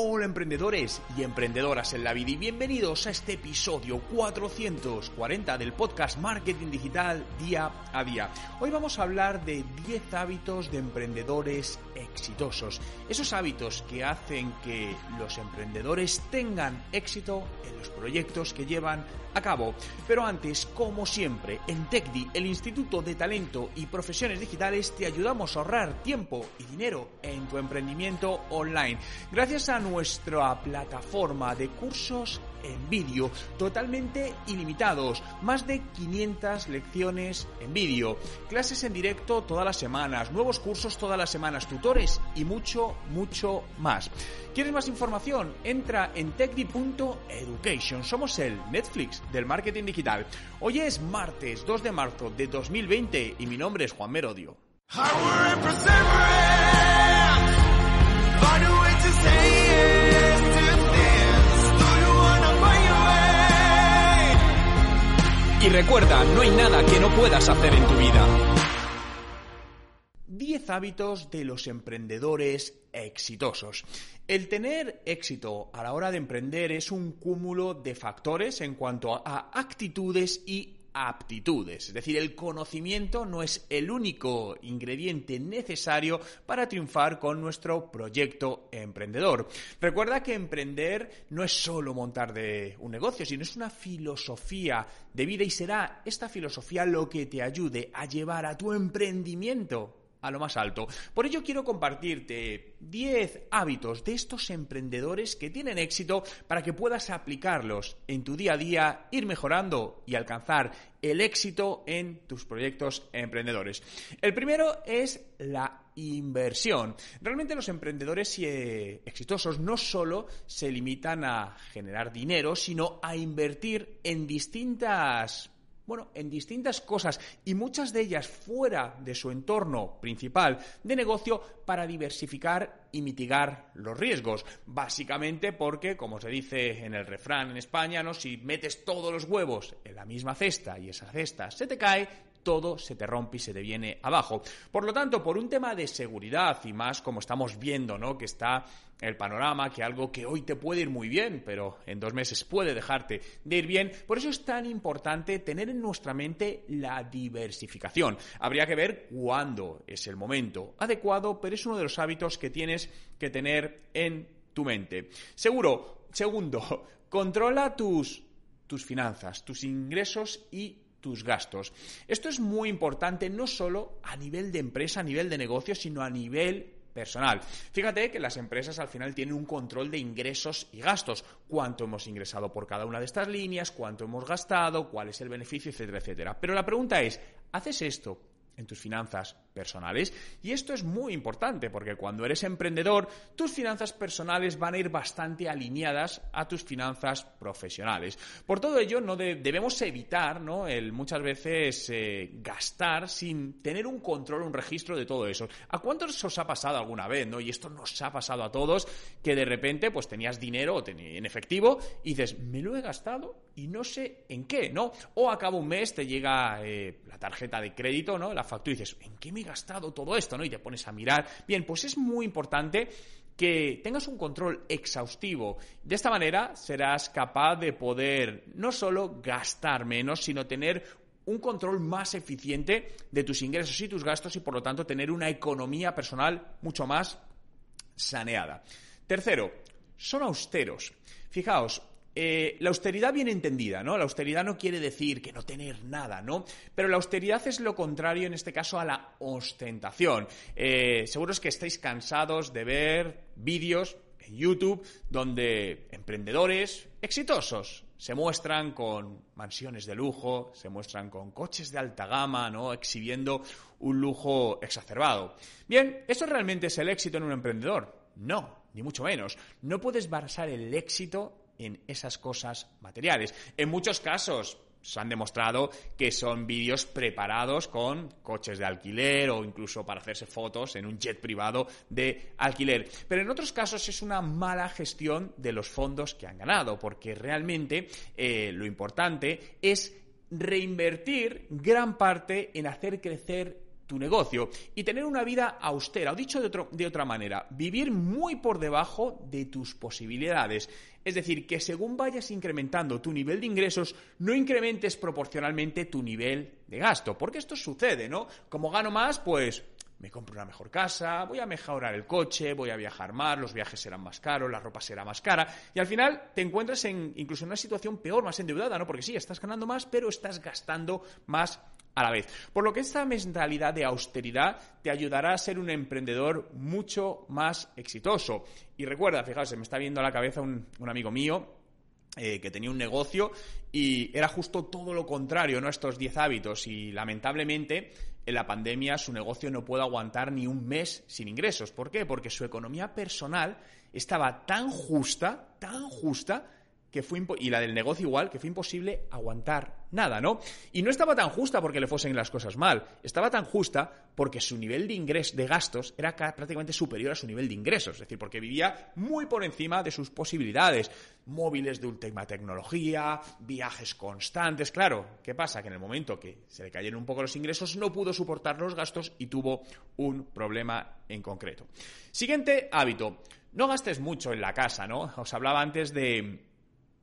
Hola emprendedores y emprendedoras en la vida y bienvenidos a este episodio 440 del podcast Marketing Digital Día a Día. Hoy vamos a hablar de 10 hábitos de emprendedores exitosos. Esos hábitos que hacen que los emprendedores tengan éxito en los proyectos que llevan a cabo. Pero antes, como siempre, en TechDi, el Instituto de Talento y Profesiones Digitales, te ayudamos a ahorrar tiempo y dinero en tu emprendimiento online. Gracias a nuestra plataforma de cursos en vídeo, totalmente ilimitados, más de 500 lecciones en vídeo, clases en directo todas las semanas, nuevos cursos todas las semanas, tutores y mucho, mucho más. ¿Quieres más información? Entra en techdi.education. Somos el Netflix del marketing digital. Hoy es martes 2 de marzo de 2020 y mi nombre es Juan Merodio. Y recuerda, no hay nada que no puedas hacer en tu vida. 10 hábitos de los emprendedores exitosos. El tener éxito a la hora de emprender es un cúmulo de factores en cuanto a actitudes y aptitudes. Es decir, el conocimiento no es el único ingrediente necesario para triunfar con nuestro proyecto emprendedor. Recuerda que emprender no es solo montar de un negocio, sino es una filosofía de vida y será esta filosofía lo que te ayude a llevar a tu emprendimiento a lo más alto. Por ello quiero compartirte 10 hábitos de estos emprendedores que tienen éxito para que puedas aplicarlos en tu día a día, ir mejorando y alcanzar el éxito en tus proyectos emprendedores. El primero es la inversión. Realmente los emprendedores eh, exitosos no solo se limitan a generar dinero, sino a invertir en distintas bueno, en distintas cosas y muchas de ellas fuera de su entorno principal de negocio para diversificar y mitigar los riesgos. Básicamente porque, como se dice en el refrán en España, ¿no? si metes todos los huevos en la misma cesta y esa cesta se te cae, todo se te rompe y se te viene abajo. Por lo tanto, por un tema de seguridad y más como estamos viendo, ¿no? Que está el panorama, que algo que hoy te puede ir muy bien, pero en dos meses puede dejarte de ir bien. Por eso es tan importante tener en nuestra mente la diversificación. Habría que ver cuándo es el momento adecuado, pero es uno de los hábitos que tienes que tener en tu mente. Seguro, segundo, controla tus, tus finanzas, tus ingresos y gastos. Esto es muy importante no solo a nivel de empresa, a nivel de negocio, sino a nivel personal. Fíjate que las empresas al final tienen un control de ingresos y gastos. Cuánto hemos ingresado por cada una de estas líneas, cuánto hemos gastado, cuál es el beneficio, etcétera, etcétera. Pero la pregunta es, ¿haces esto en tus finanzas personales. Y esto es muy importante porque cuando eres emprendedor, tus finanzas personales van a ir bastante alineadas a tus finanzas profesionales. Por todo ello, no debemos evitar ¿no? el muchas veces eh, gastar sin tener un control, un registro de todo eso. ¿A cuántos os ha pasado alguna vez? ¿no? Y esto nos ha pasado a todos, que de repente pues tenías dinero en efectivo y dices, me lo he gastado y no sé en qué, ¿no? O a cabo un mes te llega eh, la tarjeta de crédito, ¿no? Factura y dices, ¿en qué me he gastado todo esto, ¿no? Y te pones a mirar. Bien, pues es muy importante que tengas un control exhaustivo. De esta manera serás capaz de poder no solo gastar menos, sino tener un control más eficiente de tus ingresos y tus gastos y por lo tanto tener una economía personal mucho más saneada. Tercero, son austeros. Fijaos, eh, la austeridad bien entendida, ¿no? La austeridad no quiere decir que no tener nada, ¿no? Pero la austeridad es lo contrario, en este caso, a la ostentación. Eh, seguro es que estáis cansados de ver vídeos en YouTube donde emprendedores exitosos se muestran con mansiones de lujo, se muestran con coches de alta gama, ¿no? Exhibiendo un lujo exacerbado. Bien, ¿eso realmente es el éxito en un emprendedor? No, ni mucho menos. No puedes basar el éxito en esas cosas materiales. En muchos casos se han demostrado que son vídeos preparados con coches de alquiler o incluso para hacerse fotos en un jet privado de alquiler. Pero en otros casos es una mala gestión de los fondos que han ganado, porque realmente eh, lo importante es reinvertir gran parte en hacer crecer tu negocio y tener una vida austera, o dicho de, de, otra manera, vivir muy por debajo de tus posibilidades. Es decir, que según vayas incrementando tu nivel de ingresos, no incrementes proporcionalmente tu nivel de gasto, porque esto sucede, ¿no? Como gano más, pues me compro una mejor casa, voy a mejorar el coche, voy a viajar más, los viajes serán más caros, la ropa será más cara, y al final te encuentras en incluso en una situación peor, más endeudada, ¿no? Porque sí, estás ganando más, pero estás gastando más a la vez. Por lo que esta mentalidad de austeridad te ayudará a ser un emprendedor mucho más exitoso. Y recuerda, fijaos, se me está viendo a la cabeza un, amigo mío, eh, que tenía un negocio y era justo todo lo contrario, ¿no? Estos 10 hábitos y lamentablemente en la pandemia su negocio no puede aguantar ni un mes sin ingresos. ¿Por qué? Porque su economía personal estaba tan justa, tan justa, que fue y la del negocio igual, que fue imposible aguantar nada, ¿no? Y no estaba tan justa porque le fuesen las cosas mal, estaba tan justa porque su nivel de de gastos, era prácticamente superior a su nivel de ingresos, es decir, porque vivía muy por encima de sus posibilidades. Móviles de última tecnología, viajes constantes, claro. ¿Qué pasa? Que en el momento que se le cayeron un poco los ingresos, no pudo soportar los gastos y tuvo un problema en concreto. Siguiente hábito. No gastes mucho en la casa, ¿no? Os hablaba antes de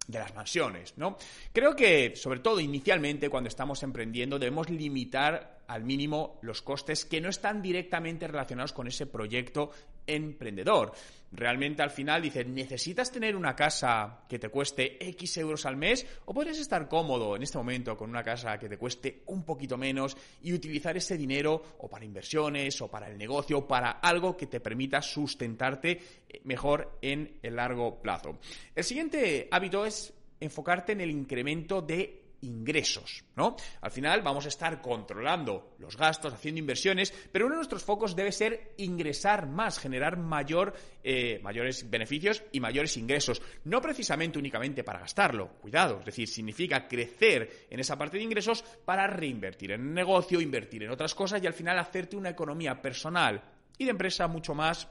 de las mansiones, ¿no? Creo que, sobre todo inicialmente, cuando estamos emprendiendo, debemos limitar al mínimo los costes que no están directamente relacionados con ese proyecto emprendedor. Realmente al final dices, ¿necesitas tener una casa que te cueste X euros al mes? ¿O podrías estar cómodo en este momento con una casa que te cueste un poquito menos y utilizar ese dinero o para inversiones o para el negocio o para algo que te permita sustentarte eh, mejor en el largo plazo? El siguiente hábito es enfocarte en el incremento de ingresos, ¿no? Al final vamos a estar controlando los gastos, haciendo inversiones, pero uno de nuestros focos debe ser ingresar más, generar mayor, eh, mayores beneficios y mayores ingresos. No precisamente únicamente para gastarlo, cuidado, es decir, significa crecer en esa parte de ingresos para reinvertir en el negocio, invertir en otras cosas y al final hacerte una economía personal y de empresa mucho más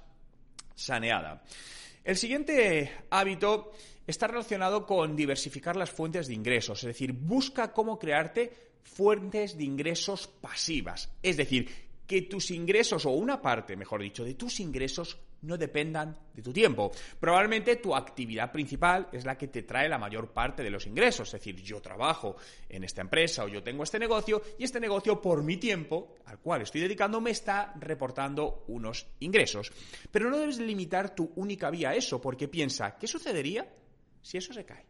saneada. El siguiente hábito está relacionado con diversificar las fuentes de ingresos, es decir, busca cómo crearte fuentes de ingresos pasivas, es decir, que tus ingresos, o una parte, mejor dicho, de tus ingresos no dependan de tu tiempo. Probablemente tu actividad principal es la que te trae la mayor parte de los ingresos. Es decir, yo trabajo en esta empresa o yo tengo este negocio y este negocio por mi tiempo al cual estoy dedicando me está reportando unos ingresos. Pero no debes limitar tu única vía a eso porque piensa, ¿qué sucedería si eso se cae?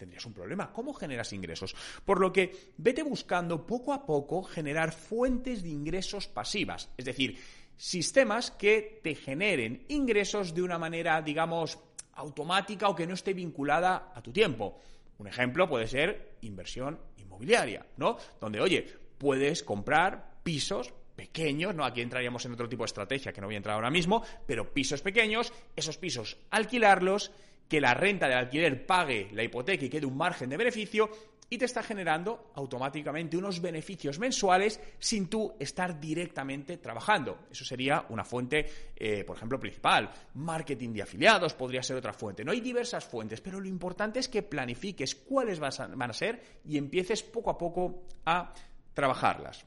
tendrías un problema. ¿Cómo generas ingresos? Por lo que vete buscando poco a poco generar fuentes de ingresos pasivas, es decir, sistemas que te generen ingresos de una manera, digamos, automática o que no esté vinculada a tu tiempo. Un ejemplo puede ser inversión inmobiliaria, ¿no? Donde, oye, puedes comprar pisos pequeños, ¿no? Aquí entraríamos en otro tipo de estrategia que no voy a entrar ahora mismo, pero pisos pequeños, esos pisos alquilarlos que la renta del alquiler pague la hipoteca y quede un margen de beneficio y te está generando automáticamente unos beneficios mensuales sin tú estar directamente trabajando. Eso sería una fuente, eh, por ejemplo, principal. Marketing de afiliados podría ser otra fuente. No hay diversas fuentes, pero lo importante es que planifiques cuáles van a ser y empieces poco a poco a trabajarlas.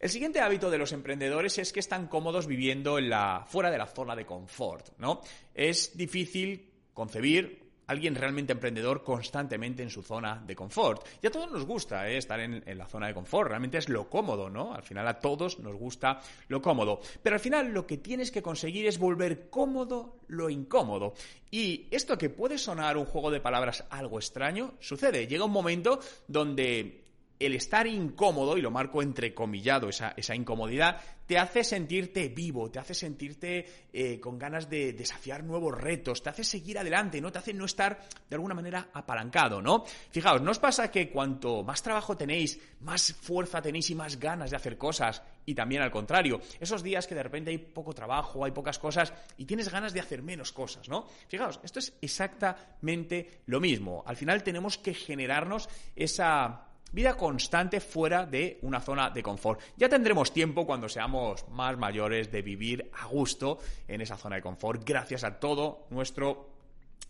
El siguiente hábito de los emprendedores es que están cómodos viviendo fuera de la zona de confort, ¿no? Es difícil concebir alguien realmente emprendedor constantemente en su zona de confort. Y a todos nos gusta ¿eh? estar en, en, la zona de confort, realmente es lo cómodo, ¿no? Al final a todos nos gusta lo cómodo. Pero al final lo que tienes que conseguir es volver cómodo lo incómodo. Y esto que puede sonar un juego de palabras algo extraño, sucede. Llega un momento donde el estar incómodo, y lo marco entrecomillado, esa, esa incomodidad, te hace sentirte vivo, te hace sentirte eh, con ganas de desafiar nuevos retos, te hace seguir adelante, ¿no? Te hace no estar de alguna manera apalancado, ¿no? Fijaos, ¿no os pasa que cuanto más trabajo tenéis, más fuerza tenéis y más ganas de hacer cosas? Y también al contrario, esos días que de repente hay poco trabajo, hay pocas cosas y tienes ganas de hacer menos cosas, ¿no? Fijaos, esto es exactamente lo mismo. Al final tenemos que generarnos esa Vida constante fuera de una zona de confort. Ya tendremos tiempo cuando seamos más mayores de vivir a gusto en esa zona de confort gracias a todo nuestro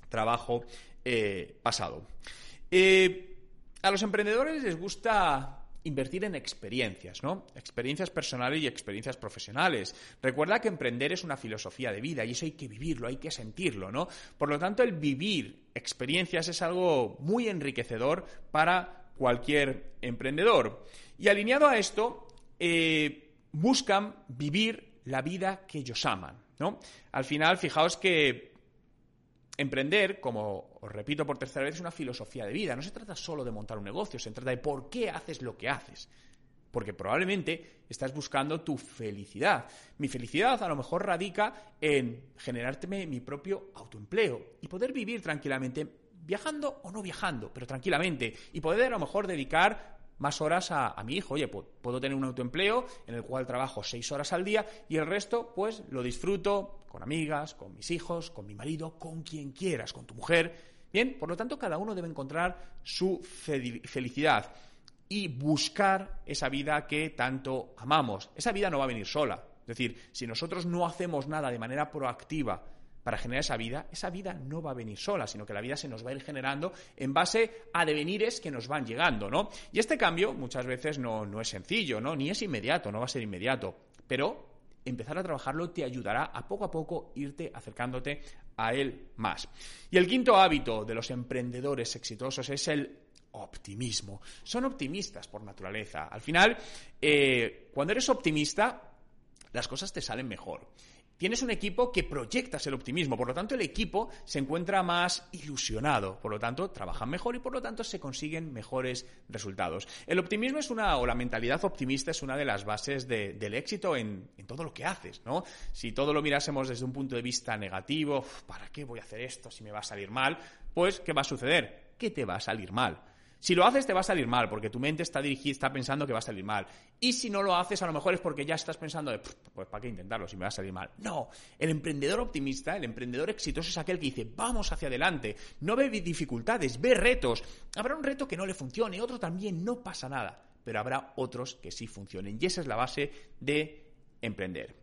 trabajo eh, pasado. Eh, a los emprendedores les gusta invertir en experiencias, ¿no? Experiencias personales y experiencias profesionales. Recuerda que emprender es una filosofía de vida y eso hay que vivirlo, hay que sentirlo, ¿no? Por lo tanto, el vivir experiencias es algo muy enriquecedor para cualquier emprendedor. Y alineado a esto, eh, buscan vivir la vida que ellos aman, ¿no? Al final, fijaos que Emprender, como os repito por tercera vez, es una filosofía de vida. No se trata solo de montar un negocio, se trata de por qué haces lo que haces. Porque probablemente estás buscando tu felicidad. Mi felicidad a lo mejor radica en generarme mi propio autoempleo y poder vivir tranquilamente, viajando o no viajando, pero tranquilamente. Y poder a lo mejor dedicar más horas a, mi hijo. Oye, puedo tener un autoempleo en el cual trabajo seis horas al día y el resto, pues, lo disfruto con amigas, con mis hijos, con mi marido, con quien quieras, con tu mujer. Bien, por lo tanto, cada uno debe encontrar su felicidad y buscar esa vida que tanto amamos. Esa vida no va a venir sola. Es decir, si nosotros no hacemos nada de manera proactiva, para generar esa vida, esa vida no va a venir sola, sino que la vida se nos va a ir generando en base a devenires que nos van llegando, ¿no? Y este cambio muchas veces no, no es sencillo, ¿no? Ni es inmediato, no va a ser inmediato, pero empezar a trabajarlo te ayudará a poco a poco irte acercándote a él más. Y el quinto hábito de los emprendedores exitosos es el optimismo. Son optimistas por naturaleza. Al final, eh, cuando eres optimista, las cosas te salen mejor tienes un equipo que proyectas el optimismo, por lo tanto el equipo se encuentra más ilusionado, por lo tanto trabajan mejor y por lo tanto se consiguen mejores resultados. El optimismo es una, o la mentalidad optimista es una de las bases del éxito en, en, todo lo que haces, ¿no? Si todo lo mirásemos desde un punto de vista negativo, ¿para qué voy a hacer esto si me va a salir mal? Pues, ¿qué va a suceder? Que te va a salir mal. Si lo haces te va a salir mal, porque tu mente está dirigida, está pensando que va a salir mal. Y si no lo haces, a lo mejor es porque ya estás pensando de, pues ¿para qué intentarlo si me va a salir mal? No, el emprendedor optimista, el emprendedor exitoso es aquel que dice, vamos hacia adelante, no ve dificultades, ve retos. Habrá un reto que no le funcione, otro también, no pasa nada, pero habrá otros que sí funcionen. Y esa es la base de emprender.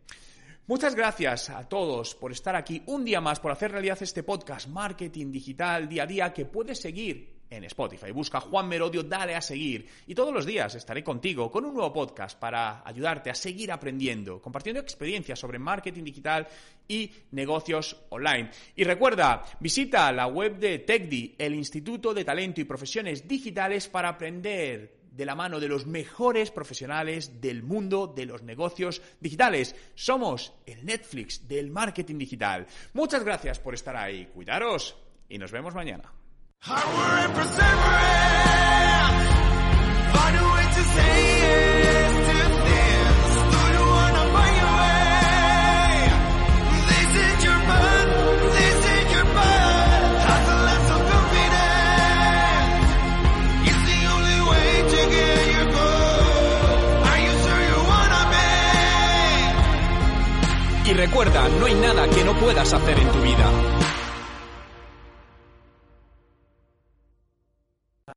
Muchas gracias a todos por estar aquí un día más, por hacer realidad este podcast Marketing Digital Día a Día que puedes seguir en Spotify. Busca Juan Merodio, dale a seguir. Y todos los días estaré contigo con un nuevo podcast para ayudarte a seguir aprendiendo, compartiendo experiencias sobre marketing digital y negocios online. Y recuerda, visita la web de TechDi, el Instituto de Talento y Profesiones Digitales para aprender de la mano de los mejores profesionales del mundo de los negocios digitales. Somos el Netflix del marketing digital. Muchas gracias por estar ahí. Cuidaros y nos vemos mañana. Y recuerda, no hay nada que no puedas hacer en tu vida.